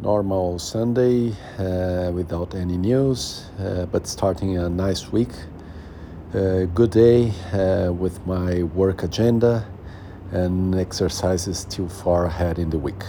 normal Sunday uh, without any news, uh, but starting a nice week. Uh, good day uh, with my work agenda and exercises too far ahead in the week.